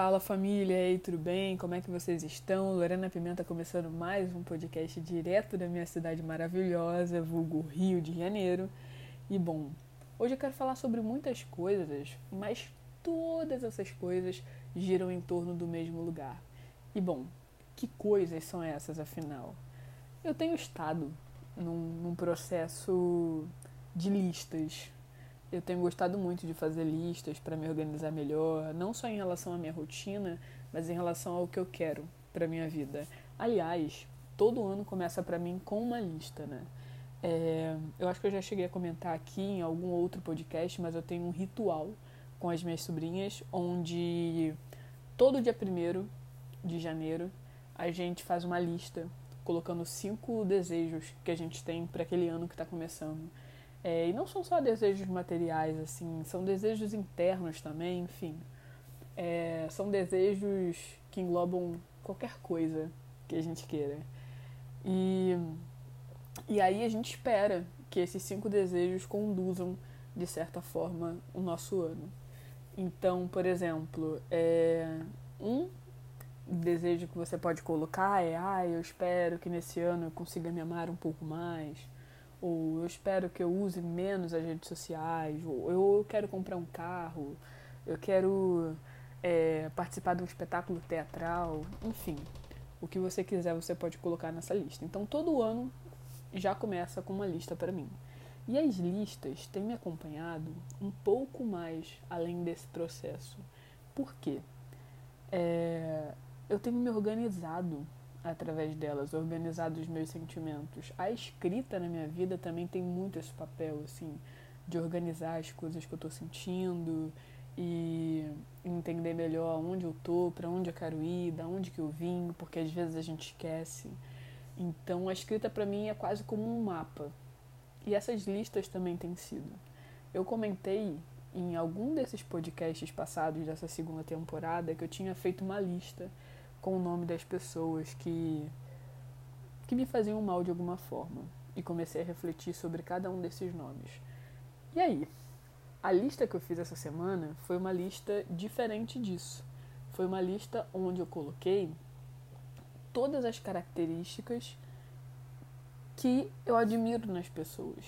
Fala família, e tudo bem? Como é que vocês estão? Lorena Pimenta começando mais um podcast direto da minha cidade maravilhosa, vulgo Rio de Janeiro. E bom, hoje eu quero falar sobre muitas coisas, mas todas essas coisas giram em torno do mesmo lugar. E bom, que coisas são essas afinal? Eu tenho estado num, num processo de listas eu tenho gostado muito de fazer listas para me organizar melhor, não só em relação à minha rotina, mas em relação ao que eu quero para minha vida. Aliás, todo ano começa para mim com uma lista, né? É, eu acho que eu já cheguei a comentar aqui em algum outro podcast, mas eu tenho um ritual com as minhas sobrinhas, onde todo dia 1 de janeiro a gente faz uma lista colocando cinco desejos que a gente tem para aquele ano que está começando. É, e não são só desejos materiais, assim, são desejos internos também, enfim. É, são desejos que englobam qualquer coisa que a gente queira. E, e aí a gente espera que esses cinco desejos conduzam, de certa forma, o nosso ano. Então, por exemplo, é, um desejo que você pode colocar é: ah, eu espero que nesse ano eu consiga me amar um pouco mais ou eu espero que eu use menos as redes sociais, ou eu quero comprar um carro, eu quero é, participar de um espetáculo teatral, enfim, o que você quiser você pode colocar nessa lista. Então todo ano já começa com uma lista para mim. E as listas têm me acompanhado um pouco mais além desse processo. Por quê? É, eu tenho me organizado através delas, organizar os meus sentimentos. A escrita na minha vida também tem muito esse papel, assim, de organizar as coisas que eu estou sentindo e entender melhor onde eu tô, para onde eu quero ir, da onde que eu vim, porque às vezes a gente esquece. Então a escrita para mim é quase como um mapa. E essas listas também têm sido. Eu comentei em algum desses podcasts passados dessa segunda temporada que eu tinha feito uma lista com o nome das pessoas que, que me faziam mal de alguma forma. E comecei a refletir sobre cada um desses nomes. E aí? A lista que eu fiz essa semana foi uma lista diferente disso. Foi uma lista onde eu coloquei todas as características que eu admiro nas pessoas.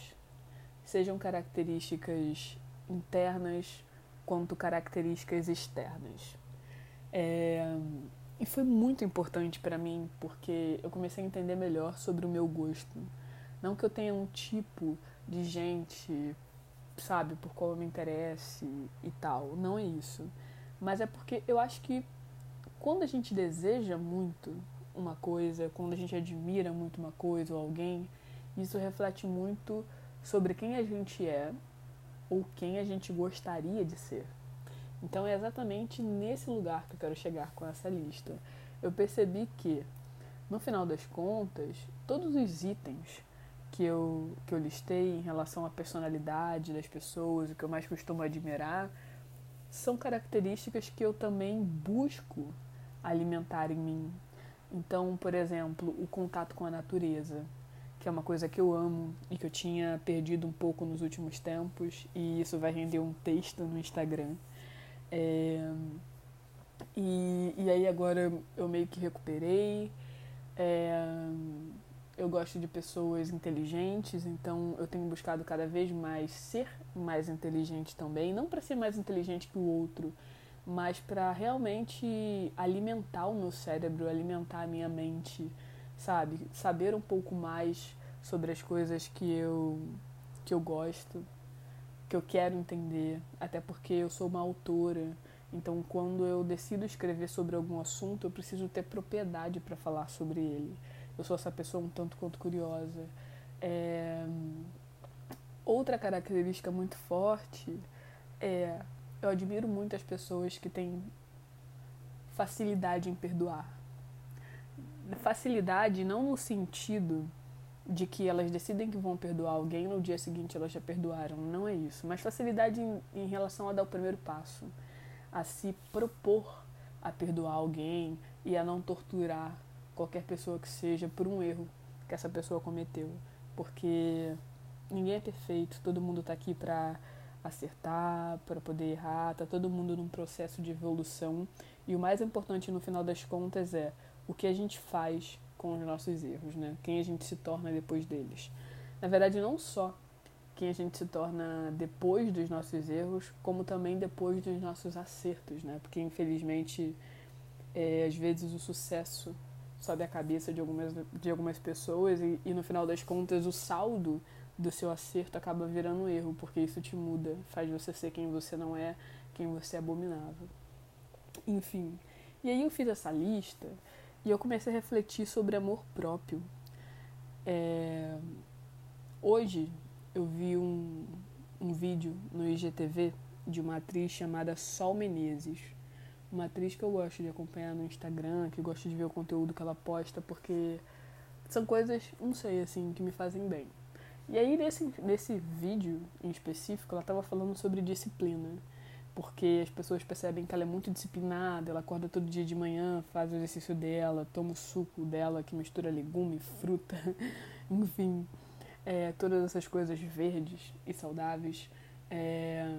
Sejam características internas quanto características externas. É, e foi muito importante para mim porque eu comecei a entender melhor sobre o meu gosto. Não que eu tenha um tipo de gente, sabe, por qual eu me interesse e tal. Não é isso. Mas é porque eu acho que quando a gente deseja muito uma coisa, quando a gente admira muito uma coisa ou alguém, isso reflete muito sobre quem a gente é ou quem a gente gostaria de ser. Então é exatamente nesse lugar que eu quero chegar com essa lista. Eu percebi que, no final das contas, todos os itens que eu, que eu listei em relação à personalidade das pessoas, o que eu mais costumo admirar, são características que eu também busco alimentar em mim. Então, por exemplo, o contato com a natureza, que é uma coisa que eu amo e que eu tinha perdido um pouco nos últimos tempos, e isso vai render um texto no Instagram. É, e, e aí agora eu meio que recuperei. É, eu gosto de pessoas inteligentes, então eu tenho buscado cada vez mais ser mais inteligente também. Não para ser mais inteligente que o outro, mas para realmente alimentar o meu cérebro, alimentar a minha mente, sabe? Saber um pouco mais sobre as coisas que eu, que eu gosto que eu quero entender, até porque eu sou uma autora. Então, quando eu decido escrever sobre algum assunto, eu preciso ter propriedade para falar sobre ele. Eu sou essa pessoa um tanto quanto curiosa. É... Outra característica muito forte é eu admiro muito as pessoas que têm facilidade em perdoar. Facilidade não no sentido de que elas decidem que vão perdoar alguém no dia seguinte elas já perdoaram. Não é isso. Mas facilidade em, em relação a dar o primeiro passo, a se propor a perdoar alguém e a não torturar qualquer pessoa que seja por um erro que essa pessoa cometeu. Porque ninguém é perfeito, todo mundo está aqui para acertar, para poder errar, tá todo mundo num processo de evolução. E o mais importante no final das contas é o que a gente faz com os nossos erros, né? Quem a gente se torna depois deles. Na verdade, não só quem a gente se torna depois dos nossos erros, como também depois dos nossos acertos, né? Porque infelizmente, é, às vezes o sucesso sobe a cabeça de algumas, de algumas pessoas e, e no final das contas o saldo do seu acerto acaba virando um erro, porque isso te muda, faz você ser quem você não é, quem você é abominável. Enfim. E aí eu fiz essa lista e eu comecei a refletir sobre amor próprio. É... Hoje eu vi um, um vídeo no IGTV de uma atriz chamada Sol Menezes. Uma atriz que eu gosto de acompanhar no Instagram, que gosto de ver o conteúdo que ela posta, porque são coisas, não sei, assim, que me fazem bem. E aí, nesse, nesse vídeo em específico, ela estava falando sobre disciplina. Porque as pessoas percebem que ela é muito disciplinada, ela acorda todo dia de manhã, faz o exercício dela, toma o suco dela, que mistura legume, fruta, enfim, é, todas essas coisas verdes e saudáveis. É,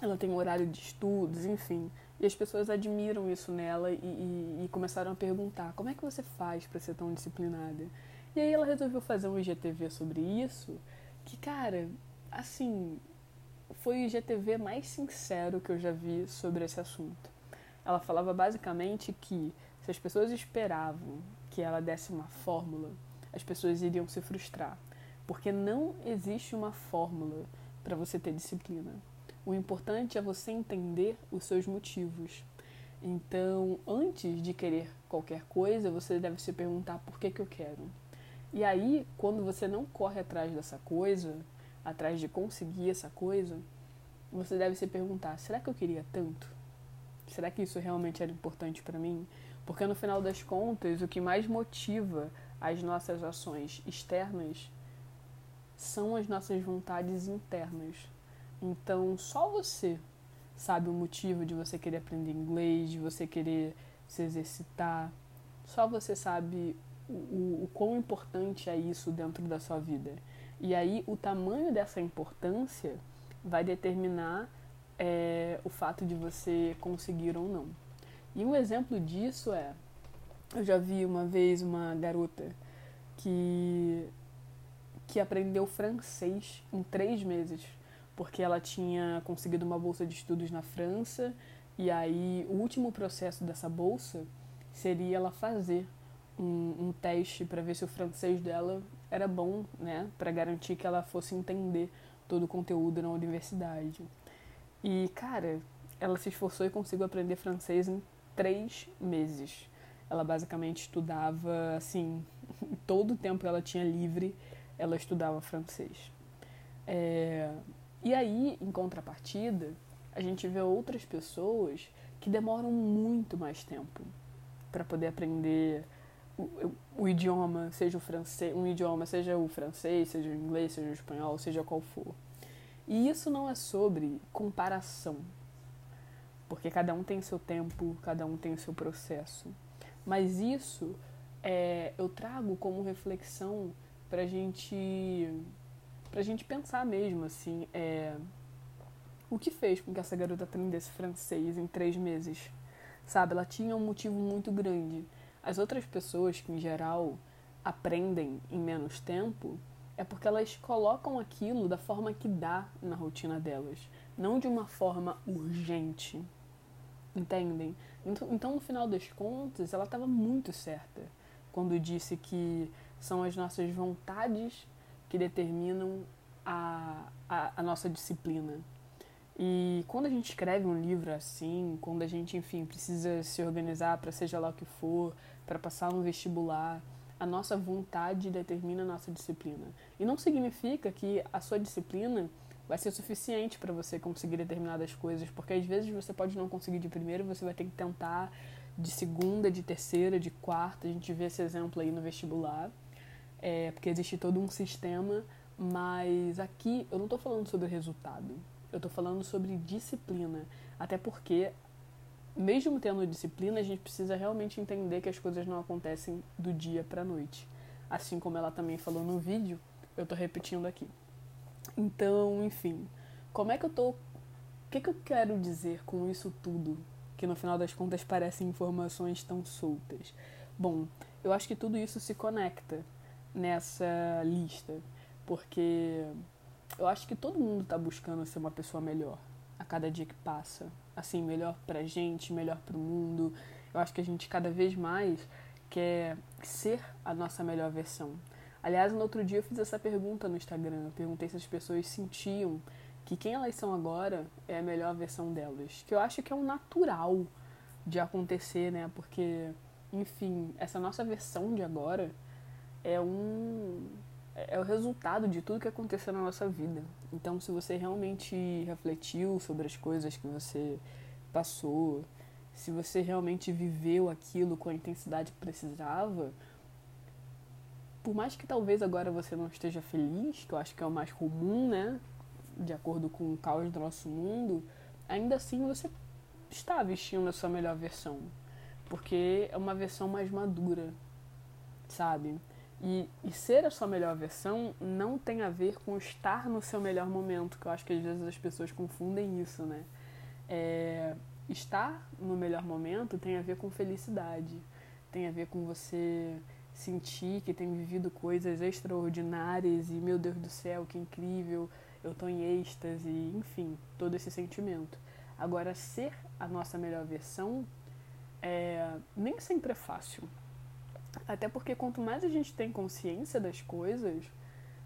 ela tem um horário de estudos, enfim. E as pessoas admiram isso nela e, e, e começaram a perguntar: como é que você faz para ser tão disciplinada? E aí ela resolveu fazer um IGTV sobre isso, que, cara, assim, foi o IGTV mais sincero que eu já vi sobre esse assunto. Ela falava basicamente que se as pessoas esperavam que ela desse uma fórmula, as pessoas iriam se frustrar, porque não existe uma fórmula para você ter disciplina. O importante é você entender os seus motivos. Então, antes de querer qualquer coisa, você deve se perguntar por que, que eu quero. E aí, quando você não corre atrás dessa coisa, atrás de conseguir essa coisa, você deve se perguntar: será que eu queria tanto? Será que isso realmente era importante para mim? Porque no final das contas, o que mais motiva as nossas ações externas são as nossas vontades internas. Então, só você sabe o motivo de você querer aprender inglês, de você querer se exercitar. Só você sabe o, o quão importante é isso dentro da sua vida. E aí o tamanho dessa importância vai determinar é, o fato de você conseguir ou não. E um exemplo disso é, eu já vi uma vez uma garota que que aprendeu francês em três meses, porque ela tinha conseguido uma bolsa de estudos na França e aí o último processo dessa bolsa seria ela fazer um, um teste para ver se o francês dela era bom, né, para garantir que ela fosse entender todo o conteúdo na universidade. E, cara, ela se esforçou e conseguiu aprender francês em três meses. Ela basicamente estudava, assim, todo o tempo que ela tinha livre, ela estudava francês. É... E aí, em contrapartida, a gente vê outras pessoas que demoram muito mais tempo para poder aprender o, o, idioma, seja o francês, um idioma, seja o francês, seja o inglês, seja o espanhol, seja qual for. E isso não é sobre comparação, porque cada um tem seu tempo, cada um tem seu processo. Mas isso é, eu trago como reflexão para gente, a gente pensar mesmo, assim, é, o que fez com que essa garota aprendesse francês em três meses, sabe? Ela tinha um motivo muito grande. As outras pessoas que, em geral, aprendem em menos tempo é porque elas colocam aquilo da forma que dá na rotina delas, não de uma forma urgente. Entendem? Então, então no final das contas, ela estava muito certa quando disse que são as nossas vontades que determinam a, a, a nossa disciplina. E quando a gente escreve um livro assim, quando a gente, enfim, precisa se organizar para seja lá o que for, para passar no vestibular, a nossa vontade determina a nossa disciplina. E não significa que a sua disciplina vai ser suficiente para você conseguir determinadas coisas, porque às vezes você pode não conseguir de primeiro, você vai ter que tentar de segunda, de terceira, de quarta. A gente vê esse exemplo aí no vestibular, é, porque existe todo um sistema, mas aqui eu não estou falando sobre resultado, eu estou falando sobre disciplina, até porque mesmo tendo disciplina, a gente precisa realmente entender que as coisas não acontecem do dia para noite. Assim como ela também falou no vídeo, eu estou repetindo aqui. Então, enfim, como é que eu tô. O que, que eu quero dizer com isso tudo? Que no final das contas parecem informações tão soltas. Bom, eu acho que tudo isso se conecta nessa lista, porque eu acho que todo mundo está buscando ser uma pessoa melhor a cada dia que passa. Assim, melhor pra gente, melhor pro mundo. Eu acho que a gente cada vez mais quer ser a nossa melhor versão. Aliás, no outro dia eu fiz essa pergunta no Instagram. Eu perguntei se as pessoas sentiam que quem elas são agora é a melhor versão delas. Que eu acho que é um natural de acontecer, né? Porque, enfim, essa nossa versão de agora é um é o resultado de tudo que aconteceu na nossa vida. Então, se você realmente refletiu sobre as coisas que você passou, se você realmente viveu aquilo com a intensidade que precisava, por mais que talvez agora você não esteja feliz, que eu acho que é o mais comum, né? De acordo com o caos do nosso mundo, ainda assim você está vestindo a sua melhor versão. Porque é uma versão mais madura, sabe? E, e ser a sua melhor versão não tem a ver com estar no seu melhor momento, que eu acho que às vezes as pessoas confundem isso, né? É, estar no melhor momento tem a ver com felicidade, tem a ver com você sentir que tem vivido coisas extraordinárias e meu Deus do céu, que incrível, eu tô em êxtase, enfim, todo esse sentimento. Agora, ser a nossa melhor versão é, nem sempre é fácil. Até porque quanto mais a gente tem consciência das coisas,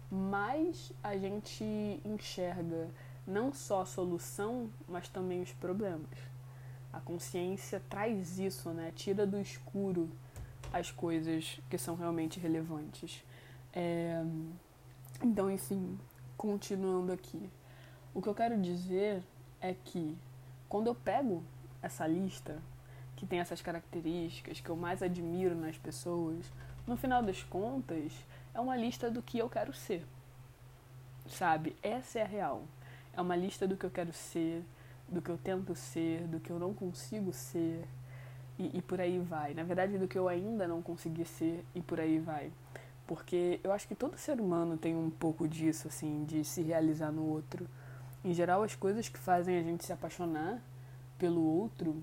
mais a gente enxerga não só a solução, mas também os problemas. A consciência traz isso, né? Tira do escuro as coisas que são realmente relevantes. É... Então, enfim, continuando aqui. O que eu quero dizer é que quando eu pego essa lista que tem essas características que eu mais admiro nas pessoas, no final das contas, é uma lista do que eu quero ser. Sabe? Essa é a real. É uma lista do que eu quero ser, do que eu tento ser, do que eu não consigo ser, e, e por aí vai. Na verdade, do que eu ainda não consegui ser, e por aí vai. Porque eu acho que todo ser humano tem um pouco disso, assim, de se realizar no outro. Em geral, as coisas que fazem a gente se apaixonar pelo outro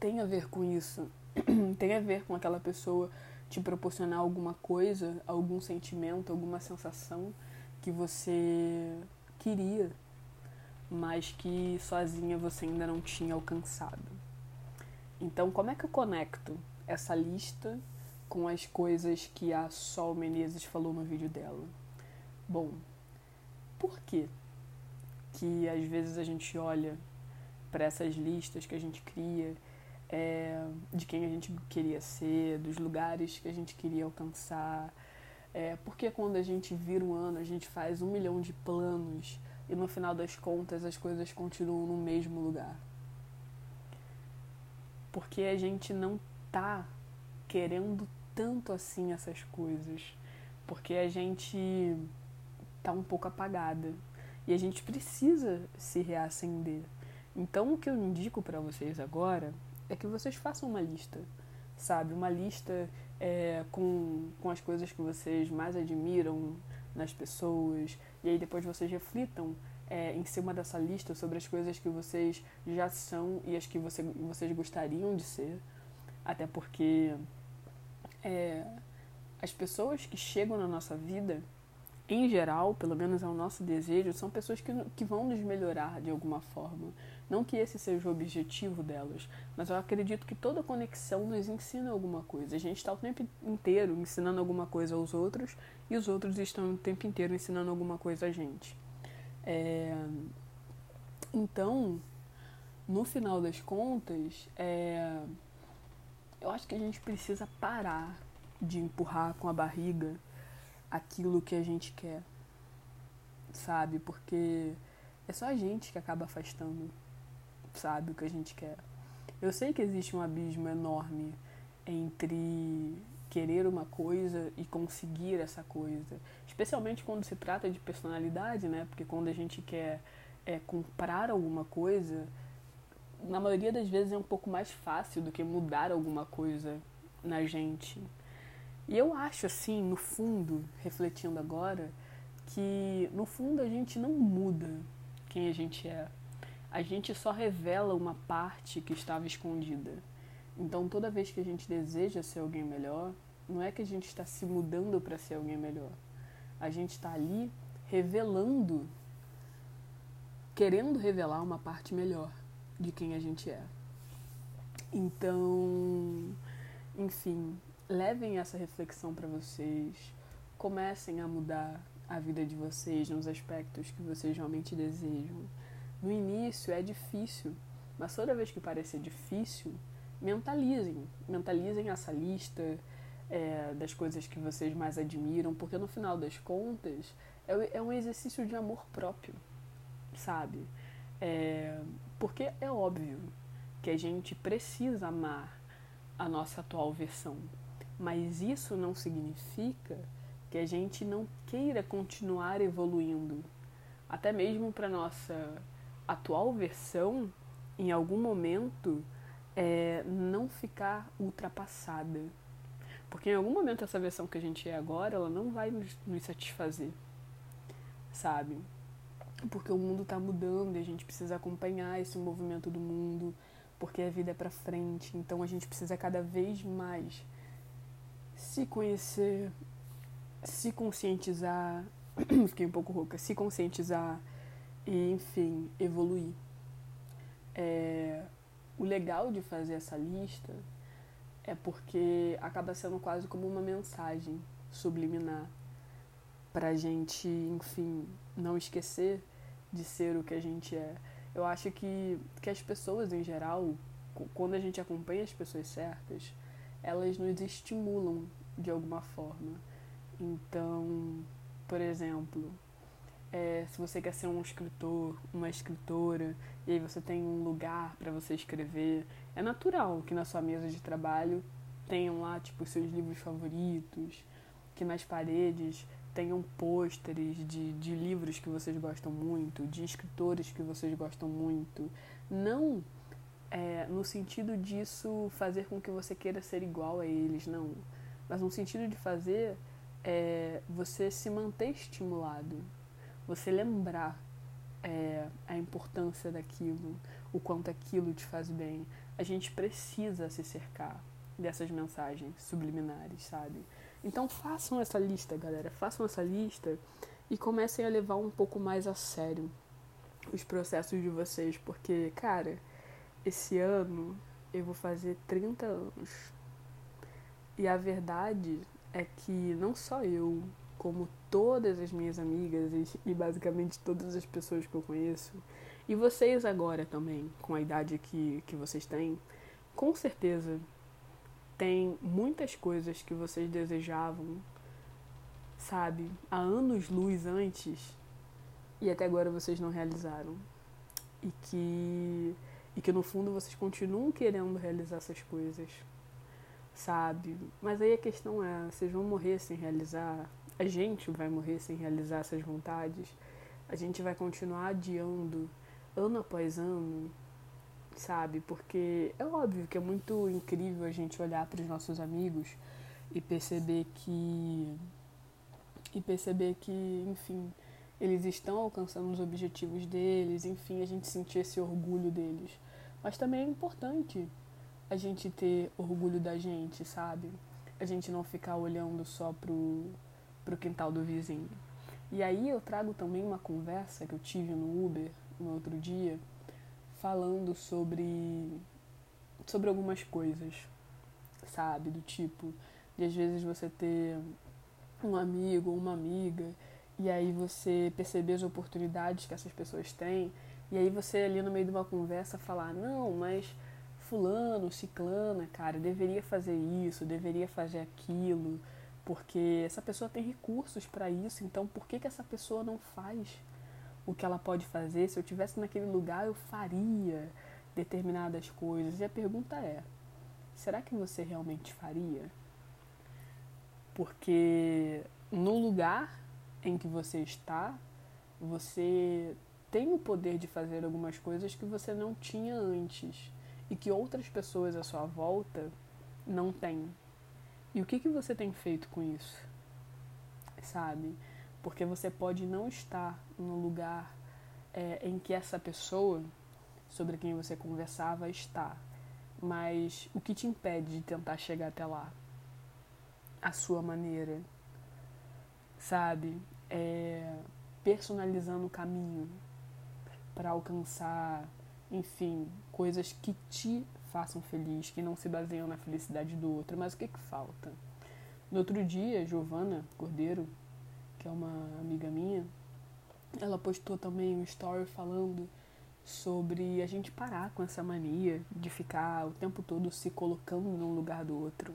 tem a ver com isso. tem a ver com aquela pessoa te proporcionar alguma coisa, algum sentimento, alguma sensação que você queria, mas que sozinha você ainda não tinha alcançado. Então, como é que eu conecto essa lista com as coisas que a Sol Menezes falou no vídeo dela? Bom, por que que às vezes a gente olha para essas listas que a gente cria é, de quem a gente queria ser, dos lugares que a gente queria alcançar. É, porque quando a gente vira um ano, a gente faz um milhão de planos e no final das contas as coisas continuam no mesmo lugar. Porque a gente não tá querendo tanto assim essas coisas. Porque a gente tá um pouco apagada e a gente precisa se reacender. Então o que eu indico para vocês agora é que vocês façam uma lista, sabe? Uma lista é, com, com as coisas que vocês mais admiram nas pessoas, e aí depois vocês reflitam é, em cima dessa lista sobre as coisas que vocês já são e as que você, vocês gostariam de ser, até porque é, as pessoas que chegam na nossa vida, em geral, pelo menos é o nosso desejo, são pessoas que, que vão nos melhorar de alguma forma. Não que esse seja o objetivo delas, mas eu acredito que toda conexão nos ensina alguma coisa. A gente está o tempo inteiro ensinando alguma coisa aos outros e os outros estão o tempo inteiro ensinando alguma coisa a gente. É... Então, no final das contas, é... eu acho que a gente precisa parar de empurrar com a barriga aquilo que a gente quer, sabe? Porque é só a gente que acaba afastando sabe o que a gente quer. Eu sei que existe um abismo enorme entre querer uma coisa e conseguir essa coisa, especialmente quando se trata de personalidade, né? Porque quando a gente quer é, comprar alguma coisa, na maioria das vezes é um pouco mais fácil do que mudar alguma coisa na gente. E eu acho assim, no fundo, refletindo agora, que no fundo a gente não muda quem a gente é. A gente só revela uma parte que estava escondida. Então, toda vez que a gente deseja ser alguém melhor, não é que a gente está se mudando para ser alguém melhor. A gente está ali revelando, querendo revelar uma parte melhor de quem a gente é. Então, enfim, levem essa reflexão para vocês, comecem a mudar a vida de vocês nos aspectos que vocês realmente desejam. No início é difícil, mas toda vez que parecer difícil, mentalizem. Mentalizem essa lista é, das coisas que vocês mais admiram, porque no final das contas é, é um exercício de amor próprio, sabe? É, porque é óbvio que a gente precisa amar a nossa atual versão, mas isso não significa que a gente não queira continuar evoluindo. Até mesmo para nossa atual versão, em algum momento, é, não ficar ultrapassada. Porque em algum momento essa versão que a gente é agora, ela não vai nos, nos satisfazer, sabe? Porque o mundo está mudando e a gente precisa acompanhar esse movimento do mundo, porque a vida é para frente. Então a gente precisa cada vez mais se conhecer, se conscientizar, fiquei um pouco rouca, se conscientizar e, enfim, evoluir. É, o legal de fazer essa lista é porque acaba sendo quase como uma mensagem subliminar pra gente, enfim, não esquecer de ser o que a gente é. Eu acho que, que as pessoas em geral, quando a gente acompanha as pessoas certas, elas nos estimulam de alguma forma. Então, por exemplo, é, se você quer ser um escritor, uma escritora, e aí você tem um lugar para você escrever, é natural que na sua mesa de trabalho tenham lá tipo seus livros favoritos, que nas paredes tenham pôsteres de, de livros que vocês gostam muito, de escritores que vocês gostam muito. Não é, no sentido disso fazer com que você queira ser igual a eles, não. Mas no sentido de fazer é, você se manter estimulado, você lembrar é, a importância daquilo, o quanto aquilo te faz bem. A gente precisa se cercar dessas mensagens subliminares, sabe? Então façam essa lista, galera. Façam essa lista e comecem a levar um pouco mais a sério os processos de vocês, porque, cara, esse ano eu vou fazer 30 anos. E a verdade é que não só eu, como todas as minhas amigas e, basicamente todas as pessoas que eu conheço, e vocês agora também, com a idade que, que vocês têm, com certeza tem muitas coisas que vocês desejavam, sabe, há anos luz antes e até agora vocês não realizaram. E que e que no fundo vocês continuam querendo realizar essas coisas, sabe? Mas aí a questão é, vocês vão morrer sem realizar, a gente vai morrer sem realizar essas vontades, a gente vai continuar adiando ano após ano, sabe? Porque é óbvio que é muito incrível a gente olhar para os nossos amigos e perceber que e perceber que, enfim, eles estão alcançando os objetivos deles, enfim, a gente sentir esse orgulho deles. Mas também é importante a gente ter orgulho da gente, sabe? A gente não ficar olhando só pro, pro quintal do vizinho. E aí eu trago também uma conversa que eu tive no Uber no outro dia, falando sobre sobre algumas coisas, sabe? Do tipo, de às vezes você ter um amigo ou uma amiga e aí você perceber as oportunidades que essas pessoas têm, e aí você ali no meio de uma conversa falar, não, mas fulano, ciclana, cara, deveria fazer isso, deveria fazer aquilo, porque essa pessoa tem recursos para isso, então por que, que essa pessoa não faz o que ela pode fazer? Se eu tivesse naquele lugar, eu faria determinadas coisas. E a pergunta é: será que você realmente faria? Porque no lugar em que você está, você tem o poder de fazer algumas coisas que você não tinha antes e que outras pessoas à sua volta não têm. E o que, que você tem feito com isso? Sabe? Porque você pode não estar no lugar é, em que essa pessoa sobre quem você conversava está, mas o que te impede de tentar chegar até lá? A sua maneira, sabe? É, personalizando o caminho para alcançar, enfim, coisas que te façam feliz, que não se baseiam na felicidade do outro. Mas o que, que falta? No outro dia, Giovana Cordeiro, que é uma amiga minha, ela postou também um story falando sobre a gente parar com essa mania de ficar o tempo todo se colocando no lugar do outro.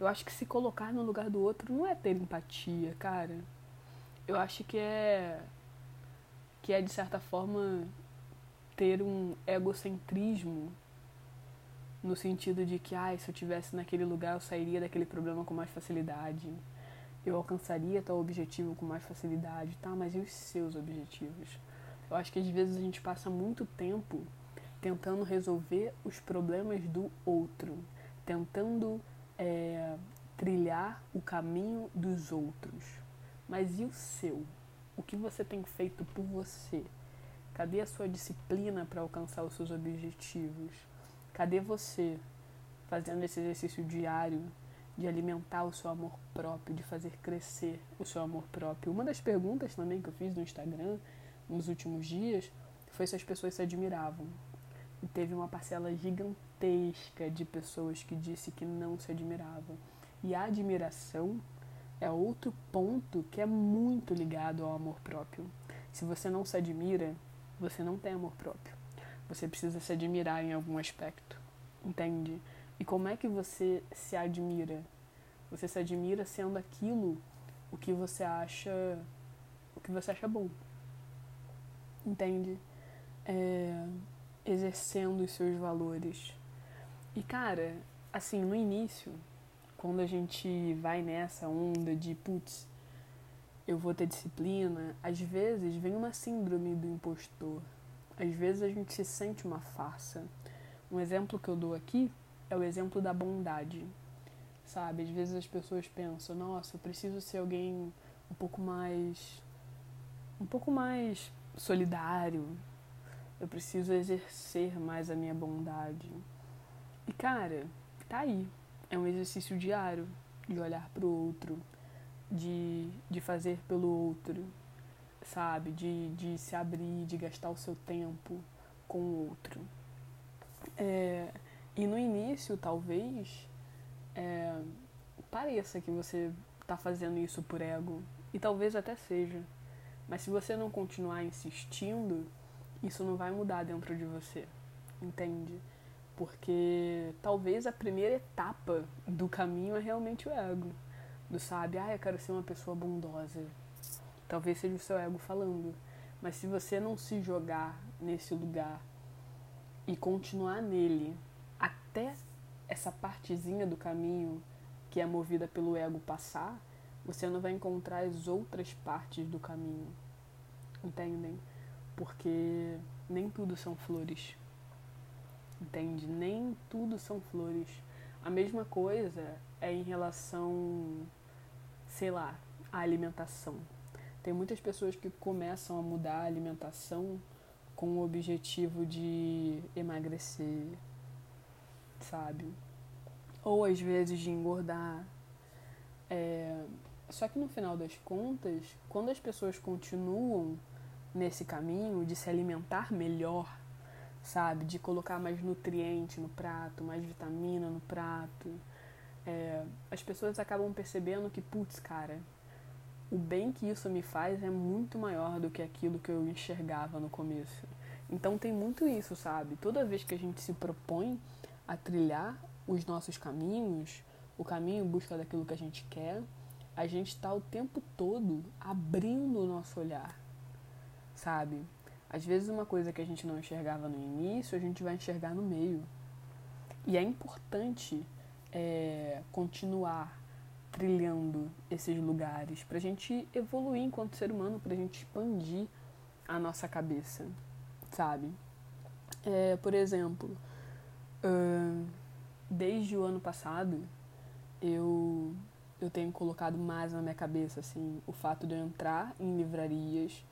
Eu acho que se colocar no lugar do outro não é ter empatia, cara. Eu acho que é que é de certa forma ter um egocentrismo no sentido de que, ai, se eu tivesse naquele lugar eu sairia daquele problema com mais facilidade. Eu alcançaria tal objetivo com mais facilidade, tá? Mas e os seus objetivos? Eu acho que às vezes a gente passa muito tempo tentando resolver os problemas do outro, tentando é, trilhar o caminho dos outros. Mas e o seu? O que você tem feito por você? Cadê a sua disciplina para alcançar os seus objetivos? Cadê você fazendo esse exercício diário de alimentar o seu amor próprio, de fazer crescer o seu amor próprio? Uma das perguntas também que eu fiz no Instagram nos últimos dias foi se as pessoas se admiravam. E teve uma parcela gigantesca de pessoas que disse que não se admiravam. E a admiração é outro ponto que é muito ligado ao amor próprio. Se você não se admira, você não tem amor próprio. Você precisa se admirar em algum aspecto, entende? E como é que você se admira? Você se admira sendo aquilo o que você acha o que você acha bom. Entende? É, exercendo os seus valores. E cara, assim, no início, quando a gente vai nessa onda de putz, eu vou ter disciplina, às vezes vem uma síndrome do impostor, às vezes a gente se sente uma farsa. Um exemplo que eu dou aqui é o exemplo da bondade. Sabe? Às vezes as pessoas pensam, nossa, eu preciso ser alguém um pouco mais. um pouco mais solidário. Eu preciso exercer mais a minha bondade. E cara, tá aí. É um exercício diário de olhar para o outro, de, de fazer pelo outro, sabe? De, de se abrir, de gastar o seu tempo com o outro. É, e no início, talvez, é, pareça que você está fazendo isso por ego, e talvez até seja. Mas se você não continuar insistindo, isso não vai mudar dentro de você, entende? Porque talvez a primeira etapa do caminho é realmente o ego. Do sabe, ah, eu quero ser uma pessoa bondosa, Talvez seja o seu ego falando. Mas se você não se jogar nesse lugar e continuar nele até essa partezinha do caminho que é movida pelo ego passar, você não vai encontrar as outras partes do caminho. Entendem? Porque nem tudo são flores. Entende? Nem tudo são flores. A mesma coisa é em relação, sei lá, à alimentação. Tem muitas pessoas que começam a mudar a alimentação com o objetivo de emagrecer, sabe? Ou às vezes de engordar. É... Só que no final das contas, quando as pessoas continuam nesse caminho de se alimentar melhor, sabe? De colocar mais nutriente no prato, mais vitamina no prato, é... as pessoas acabam percebendo que, putz, cara, o bem que isso me faz é muito maior do que aquilo que eu enxergava no começo. Então tem muito isso, sabe? Toda vez que a gente se propõe a trilhar os nossos caminhos, o caminho em busca daquilo que a gente quer, a gente está o tempo todo abrindo o nosso olhar, sabe? Às vezes uma coisa que a gente não enxergava no início, a gente vai enxergar no meio. E é importante é, continuar trilhando esses lugares, para a gente evoluir enquanto ser humano, para a gente expandir a nossa cabeça, sabe? É, por exemplo, uh, desde o ano passado, eu, eu tenho colocado mais na minha cabeça assim, o fato de eu entrar em livrarias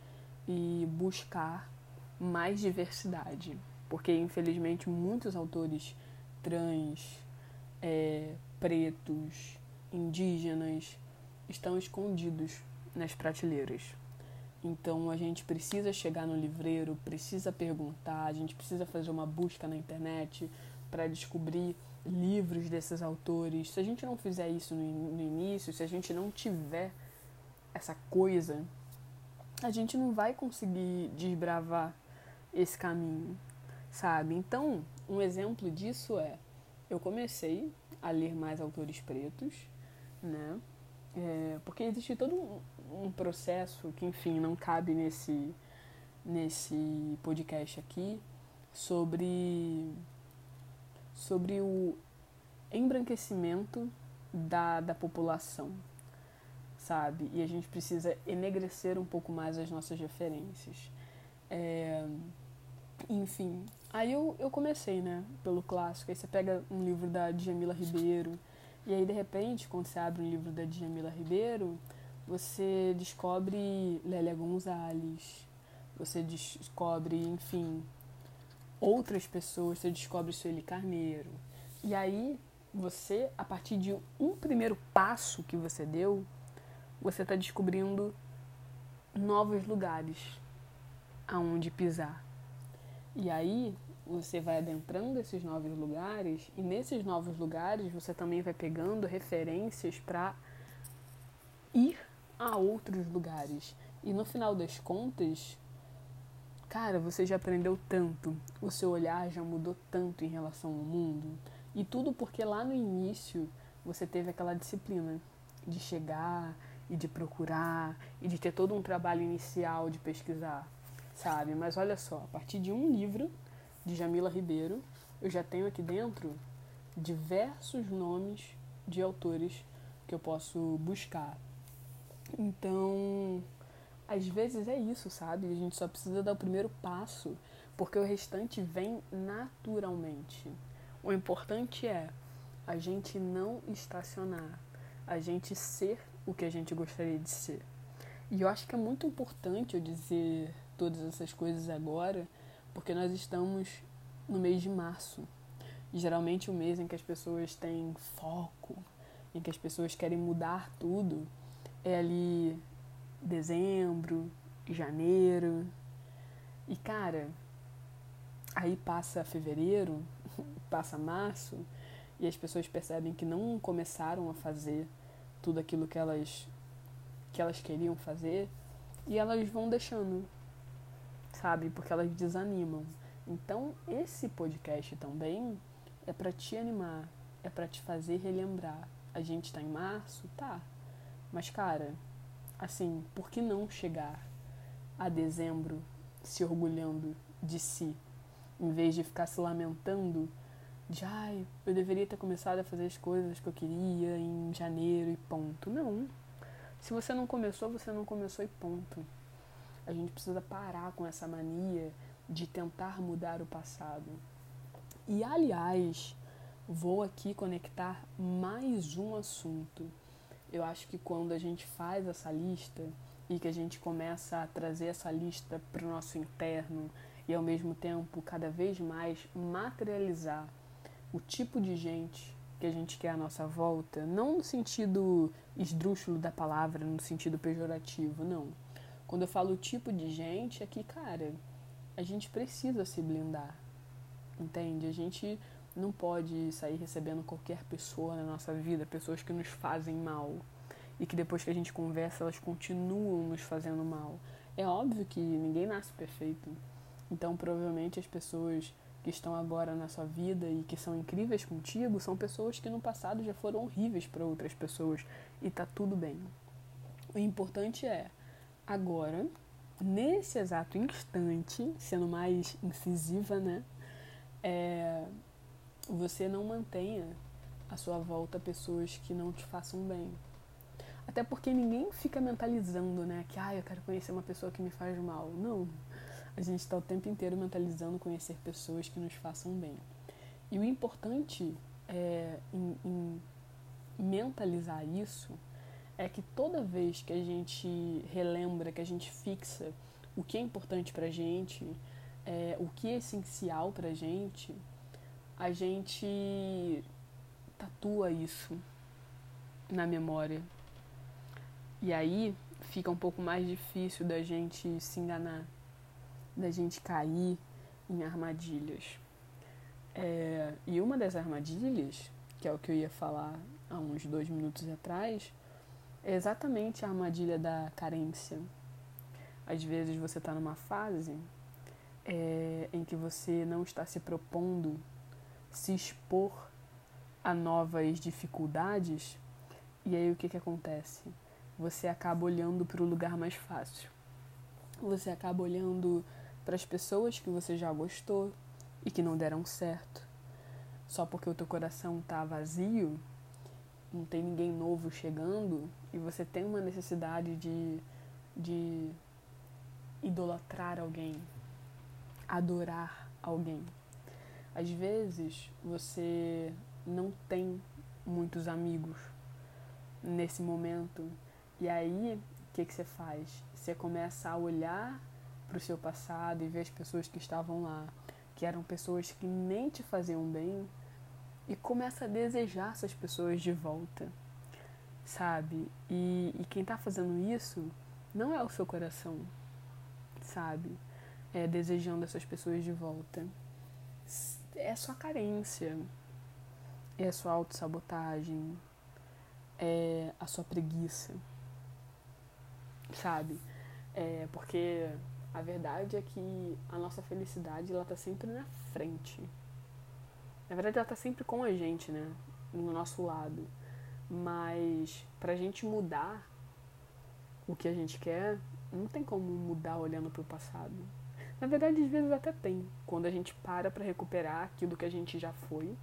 e buscar mais diversidade, porque infelizmente muitos autores trans, é, pretos, indígenas estão escondidos nas prateleiras. Então a gente precisa chegar no livreiro, precisa perguntar, a gente precisa fazer uma busca na internet para descobrir livros desses autores. Se a gente não fizer isso no, no início, se a gente não tiver essa coisa, a gente não vai conseguir desbravar esse caminho, sabe? Então, um exemplo disso é: eu comecei a ler mais autores pretos, né? É, porque existe todo um, um processo que, enfim, não cabe nesse, nesse podcast aqui sobre, sobre o embranquecimento da, da população, sabe? E a gente precisa enegrecer um pouco mais as nossas referências. É, enfim, aí eu, eu comecei, né, pelo clássico. Aí você pega um livro da Djamila Ribeiro, e aí de repente, quando você abre um livro da Djamila Ribeiro, você descobre Lélia Gonzalez, você descobre, enfim, outras pessoas, você descobre Sueli Carneiro. E aí você, a partir de um primeiro passo que você deu, você está descobrindo novos lugares aonde pisar. E aí você vai adentrando esses novos lugares e nesses novos lugares você também vai pegando referências para ir a outros lugares. E no final das contas, cara, você já aprendeu tanto, o seu olhar já mudou tanto em relação ao mundo. E tudo porque lá no início você teve aquela disciplina de chegar e de procurar e de ter todo um trabalho inicial de pesquisar, sabe? Mas olha só, a partir de um livro de Jamila Ribeiro, eu já tenho aqui dentro diversos nomes de autores que eu posso buscar. Então, às vezes é isso, sabe? A gente só precisa dar o primeiro passo, porque o restante vem naturalmente. O importante é a gente não estacionar, a gente ser o que a gente gostaria de ser. E eu acho que é muito importante eu dizer todas essas coisas agora, porque nós estamos no mês de março. Geralmente o mês em que as pessoas têm foco, em que as pessoas querem mudar tudo, é ali dezembro, janeiro. E cara, aí passa fevereiro, passa março e as pessoas percebem que não começaram a fazer tudo aquilo que elas que elas queriam fazer e elas vão deixando, sabe? Porque elas desanimam. Então, esse podcast também é para te animar, é para te fazer relembrar. A gente tá em março, tá? Mas cara, assim, por que não chegar a dezembro se orgulhando de si, em vez de ficar se lamentando de ai, eu deveria ter começado a fazer as coisas que eu queria em janeiro e ponto. Não. Se você não começou, você não começou e ponto. A gente precisa parar com essa mania de tentar mudar o passado. E aliás, vou aqui conectar mais um assunto. Eu acho que quando a gente faz essa lista e que a gente começa a trazer essa lista para o nosso interno e ao mesmo tempo cada vez mais materializar o tipo de gente que a gente quer à nossa volta, não no sentido esdrúxulo da palavra, no sentido pejorativo, não. Quando eu falo o tipo de gente, é que, cara, a gente precisa se blindar, entende? A gente não pode sair recebendo qualquer pessoa na nossa vida, pessoas que nos fazem mal e que depois que a gente conversa elas continuam nos fazendo mal. É óbvio que ninguém nasce perfeito, então provavelmente as pessoas que estão agora na sua vida e que são incríveis contigo são pessoas que no passado já foram horríveis para outras pessoas e tá tudo bem. O importante é agora, nesse exato instante, sendo mais incisiva, né? É, você não mantenha à sua volta pessoas que não te façam bem. Até porque ninguém fica mentalizando, né? Que, ah, eu quero conhecer uma pessoa que me faz mal. Não a gente está o tempo inteiro mentalizando conhecer pessoas que nos façam bem. E o importante é, em, em mentalizar isso é que toda vez que a gente relembra, que a gente fixa o que é importante pra gente, é, o que é essencial pra gente, a gente tatua isso na memória. E aí fica um pouco mais difícil da gente se enganar, da gente cair em armadilhas. É, e uma das armadilhas, que é o que eu ia falar há uns dois minutos atrás, é exatamente a armadilha da carência. Às vezes você está numa fase é, em que você não está se propondo se expor a novas dificuldades, e aí o que, que acontece? Você acaba olhando para o lugar mais fácil. Você acaba olhando para as pessoas que você já gostou e que não deram certo. Só porque o teu coração está vazio, não tem ninguém novo chegando e você tem uma necessidade de, de idolatrar alguém, adorar alguém. Às vezes você não tem muitos amigos nesse momento e aí o que, que você faz? Você começa a olhar para o seu passado e ver as pessoas que estavam lá, que eram pessoas que nem te faziam bem, e começa a desejar essas pessoas de volta, sabe? E, e quem está fazendo isso não é o seu coração, sabe? É desejando essas pessoas de volta. É a sua carência, é a sua autossabotagem, é a sua preguiça, sabe? É porque a verdade é que a nossa felicidade ela tá sempre na frente. Na verdade, ela tá sempre com a gente, né? No nosso lado. Mas pra gente mudar o que a gente quer, não tem como mudar olhando pro passado. Na verdade, às vezes até tem, quando a gente para para recuperar aquilo que a gente já foi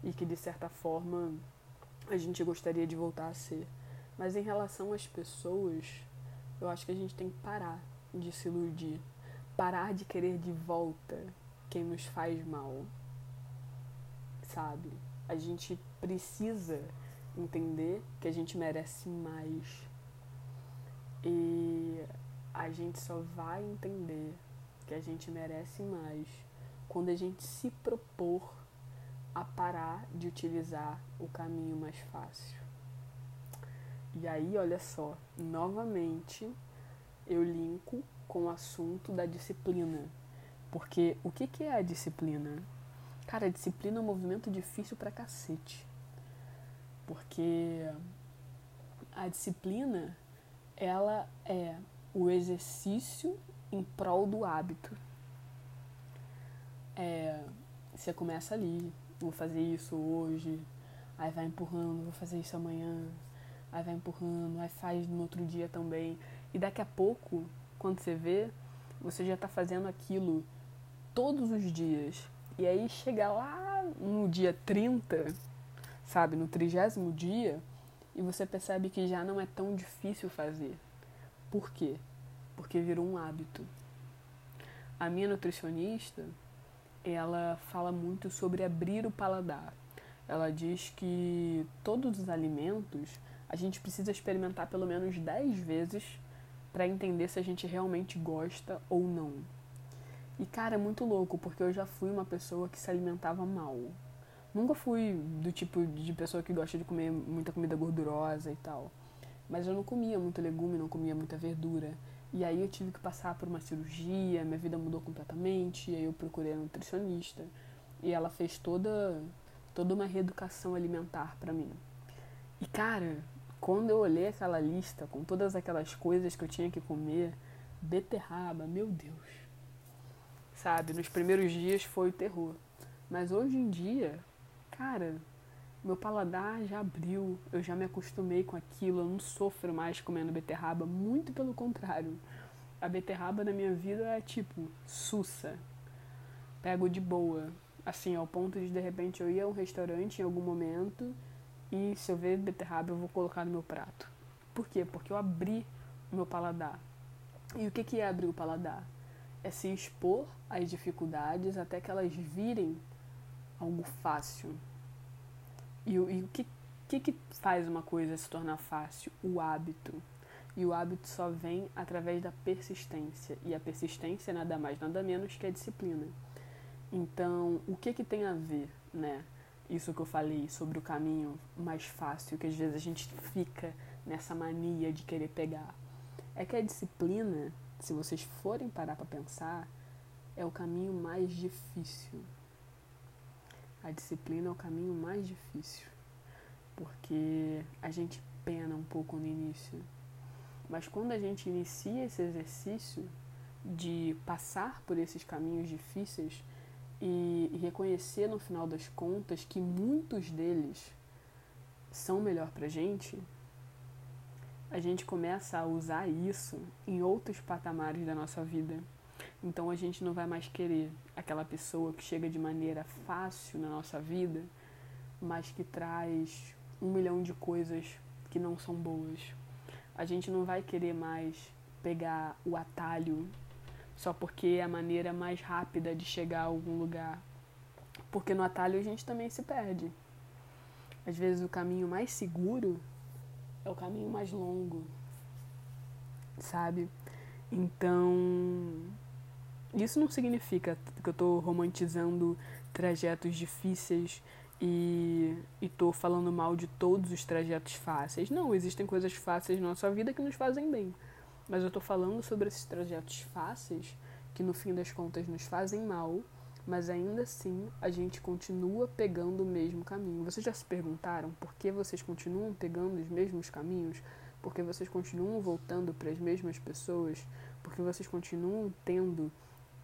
e que de certa forma a gente gostaria de voltar a ser. Mas em relação às pessoas, eu acho que a gente tem que parar de se iludir, parar de querer de volta quem nos faz mal sabe? A gente precisa entender que a gente merece mais. E a gente só vai entender que a gente merece mais quando a gente se propor a parar de utilizar o caminho mais fácil. E aí, olha só, novamente eu linko com o assunto da disciplina. Porque o que, que é a disciplina? Cara, a disciplina é um movimento difícil pra cacete. Porque a disciplina, ela é o exercício em prol do hábito. É, você começa ali, vou fazer isso hoje, aí vai empurrando, vou fazer isso amanhã, aí vai empurrando, aí faz no outro dia também. E daqui a pouco, quando você vê, você já está fazendo aquilo todos os dias. E aí chegar lá no dia 30, sabe, no trigésimo dia, e você percebe que já não é tão difícil fazer. Por quê? Porque virou um hábito. A minha nutricionista, ela fala muito sobre abrir o paladar. Ela diz que todos os alimentos a gente precisa experimentar pelo menos 10 vezes para entender se a gente realmente gosta ou não. E, cara, é muito louco, porque eu já fui uma pessoa que se alimentava mal. Nunca fui do tipo de pessoa que gosta de comer muita comida gordurosa e tal. Mas eu não comia muito legume, não comia muita verdura. E aí eu tive que passar por uma cirurgia, minha vida mudou completamente, e aí eu procurei a nutricionista. E ela fez toda, toda uma reeducação alimentar para mim. E cara, quando eu olhei aquela lista com todas aquelas coisas que eu tinha que comer, beterraba, meu Deus sabe? Nos primeiros dias foi o terror. Mas hoje em dia, cara, meu paladar já abriu, eu já me acostumei com aquilo, eu não sofro mais comendo beterraba, muito pelo contrário. A beterraba na minha vida é tipo sussa. Pego de boa, assim, ao ponto de de repente eu ir a um restaurante em algum momento e se eu ver beterraba eu vou colocar no meu prato. Por quê? Porque eu abri o meu paladar. E o que que é abrir o paladar? é se expor às dificuldades até que elas virem algo fácil. E, e o que, que, que faz uma coisa se tornar fácil? O hábito. E o hábito só vem através da persistência. E a persistência nada mais, nada menos que a disciplina. Então, o que que tem a ver, né? Isso que eu falei sobre o caminho mais fácil, que às vezes a gente fica nessa mania de querer pegar. É que a disciplina, se vocês forem parar para pensar, é o caminho mais difícil. A disciplina é o caminho mais difícil. Porque a gente pena um pouco no início. Mas quando a gente inicia esse exercício de passar por esses caminhos difíceis, e, reconhecer no final das contas que muitos deles são melhor pra gente, a gente começa a usar isso em outros patamares da nossa vida. Então a gente não vai mais querer aquela pessoa que chega de maneira fácil na nossa vida, mas que traz um milhão de coisas que não são boas. A gente não vai querer mais pegar o atalho só porque é a maneira mais rápida de chegar a algum lugar. Porque no atalho a gente também se perde. Às vezes o caminho mais seguro é o caminho mais longo, sabe? Então, isso não significa que eu estou romantizando trajetos difíceis e estou falando mal de todos os trajetos fáceis. Não, existem coisas fáceis na nossa vida que nos fazem bem. Mas eu estou falando sobre esses trajetos fáceis que no fim das contas nos fazem mal, mas ainda assim a gente continua pegando o mesmo caminho. Vocês já se perguntaram por que vocês continuam pegando os mesmos caminhos? Por que vocês continuam voltando para as mesmas pessoas? Por que vocês continuam tendo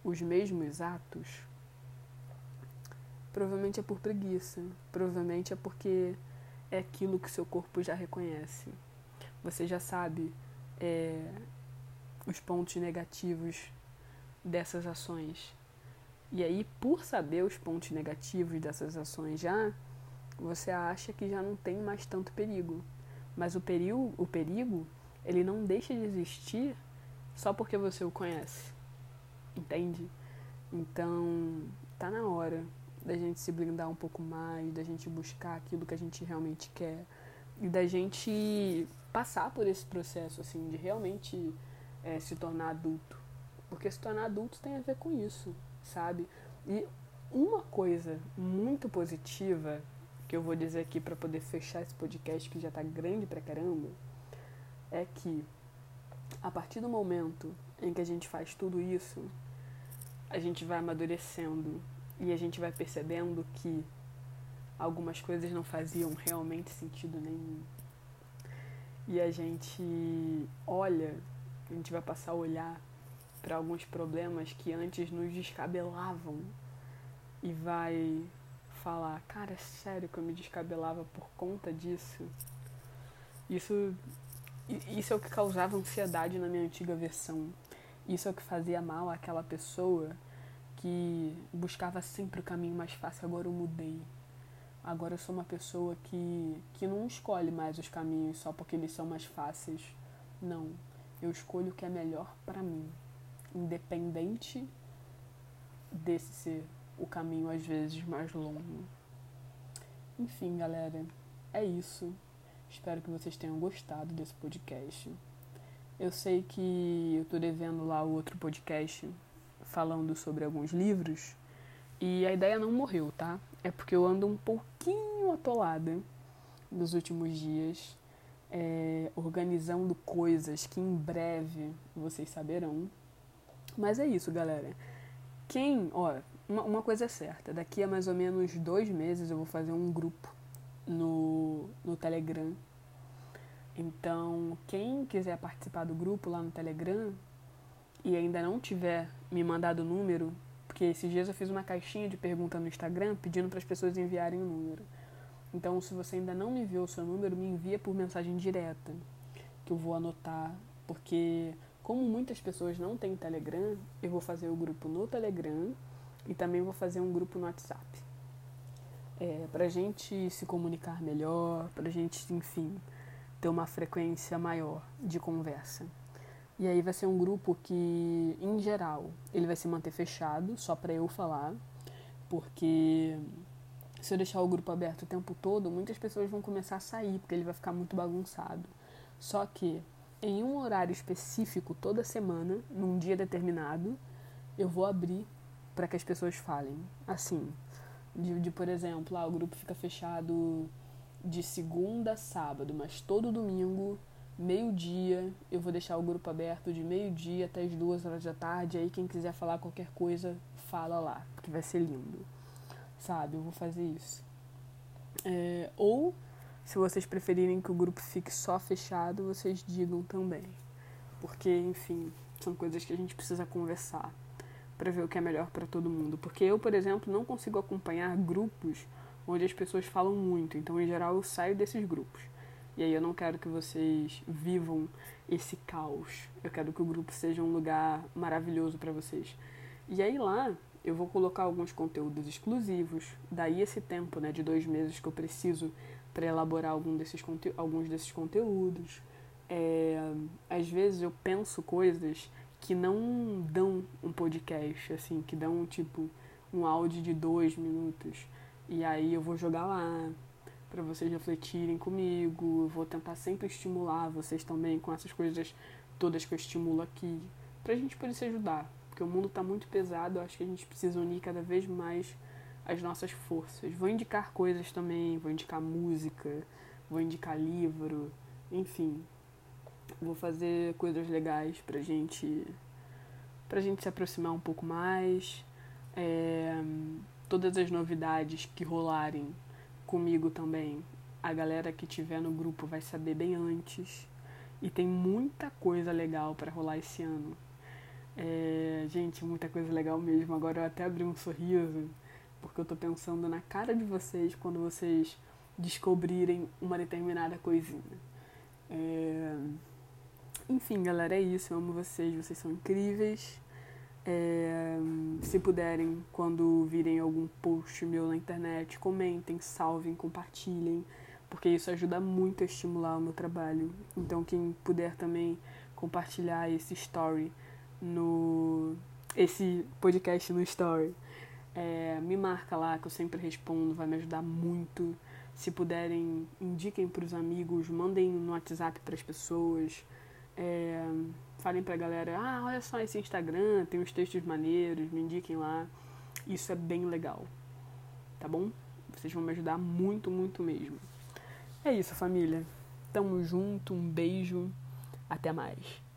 os mesmos atos? Provavelmente é por preguiça. Provavelmente é porque é aquilo que seu corpo já reconhece. Você já sabe é, os pontos negativos dessas ações. E aí, por saber os pontos negativos dessas ações já, você acha que já não tem mais tanto perigo. Mas o perigo, o perigo, ele não deixa de existir só porque você o conhece. Entende? Então, tá na hora da gente se blindar um pouco mais, da gente buscar aquilo que a gente realmente quer e da gente passar por esse processo assim de realmente é, se tornar adulto. Porque se tornar adulto tem a ver com isso sabe? E uma coisa muito positiva que eu vou dizer aqui para poder fechar esse podcast que já tá grande pra caramba é que a partir do momento em que a gente faz tudo isso a gente vai amadurecendo e a gente vai percebendo que algumas coisas não faziam realmente sentido nenhum. E a gente olha, a gente vai passar a olhar para alguns problemas que antes nos descabelavam e vai falar, cara, é sério que eu me descabelava por conta disso? Isso, isso é o que causava ansiedade na minha antiga versão. Isso é o que fazia mal àquela pessoa que buscava sempre o caminho mais fácil. Agora eu mudei. Agora eu sou uma pessoa que, que não escolhe mais os caminhos só porque eles são mais fáceis. Não. Eu escolho o que é melhor para mim. Independente desse ser o caminho às vezes mais longo. Enfim, galera, é isso. Espero que vocês tenham gostado desse podcast. Eu sei que eu tô devendo lá o outro podcast falando sobre alguns livros e a ideia não morreu, tá? É porque eu ando um pouquinho atolada nos últimos dias, é, organizando coisas que em breve vocês saberão. Mas é isso, galera. Quem, ó, uma, uma coisa é certa, daqui a mais ou menos dois meses eu vou fazer um grupo no, no Telegram. Então, quem quiser participar do grupo lá no Telegram e ainda não tiver me mandado o número, porque esses dias eu fiz uma caixinha de pergunta no Instagram pedindo para as pessoas enviarem o número. Então, se você ainda não me enviou o seu número, me envia por mensagem direta, que eu vou anotar, porque como muitas pessoas não têm Telegram, eu vou fazer o grupo no Telegram e também vou fazer um grupo no WhatsApp. É, para gente se comunicar melhor, para gente, enfim, ter uma frequência maior de conversa. E aí vai ser um grupo que, em geral, ele vai se manter fechado, só para eu falar, porque se eu deixar o grupo aberto o tempo todo, muitas pessoas vão começar a sair, porque ele vai ficar muito bagunçado. Só que em um horário específico toda semana, num dia determinado, eu vou abrir para que as pessoas falem. Assim, de, de por exemplo, ah, o grupo fica fechado de segunda a sábado, mas todo domingo, meio-dia, eu vou deixar o grupo aberto de meio-dia até as duas horas da tarde. Aí quem quiser falar qualquer coisa, fala lá, que vai ser lindo. Sabe? Eu vou fazer isso. É, ou, se vocês preferirem que o grupo fique só fechado, vocês digam também. Porque, enfim, são coisas que a gente precisa conversar para ver o que é melhor para todo mundo. Porque eu, por exemplo, não consigo acompanhar grupos onde as pessoas falam muito. Então, em geral, eu saio desses grupos. E aí eu não quero que vocês vivam esse caos. Eu quero que o grupo seja um lugar maravilhoso para vocês. E aí lá eu vou colocar alguns conteúdos exclusivos. Daí esse tempo, né, de dois meses que eu preciso para elaborar algum desses alguns desses conteúdos. É, às vezes eu penso coisas que não dão um podcast, assim, que dão tipo um áudio de dois minutos. E aí eu vou jogar lá para vocês refletirem comigo. Eu vou tentar sempre estimular vocês também com essas coisas todas que eu estimulo aqui, pra gente poder se ajudar. Porque o mundo tá muito pesado, acho que a gente precisa unir cada vez mais as nossas forças. Vou indicar coisas também, vou indicar música, vou indicar livro, enfim, Vou fazer coisas legais pra gente, pra gente se aproximar um pouco mais. É, todas as novidades que rolarem comigo também, a galera que tiver no grupo vai saber bem antes. E tem muita coisa legal para rolar esse ano. É, gente, muita coisa legal mesmo. Agora eu até abri um sorriso, porque eu tô pensando na cara de vocês quando vocês descobrirem uma determinada coisinha. É, enfim, galera, é isso. Eu amo vocês, vocês são incríveis. É, se puderem, quando virem algum post meu na internet, comentem, salvem, compartilhem, porque isso ajuda muito a estimular o meu trabalho. Então, quem puder também compartilhar esse story no. esse podcast no story, é, me marca lá que eu sempre respondo, vai me ajudar muito. Se puderem, indiquem para os amigos, mandem no WhatsApp para as pessoas. É, falem pra galera, ah, olha só esse Instagram, tem uns textos maneiros, me indiquem lá. Isso é bem legal. Tá bom? Vocês vão me ajudar muito, muito mesmo. É isso, família. Tamo junto, um beijo. Até mais.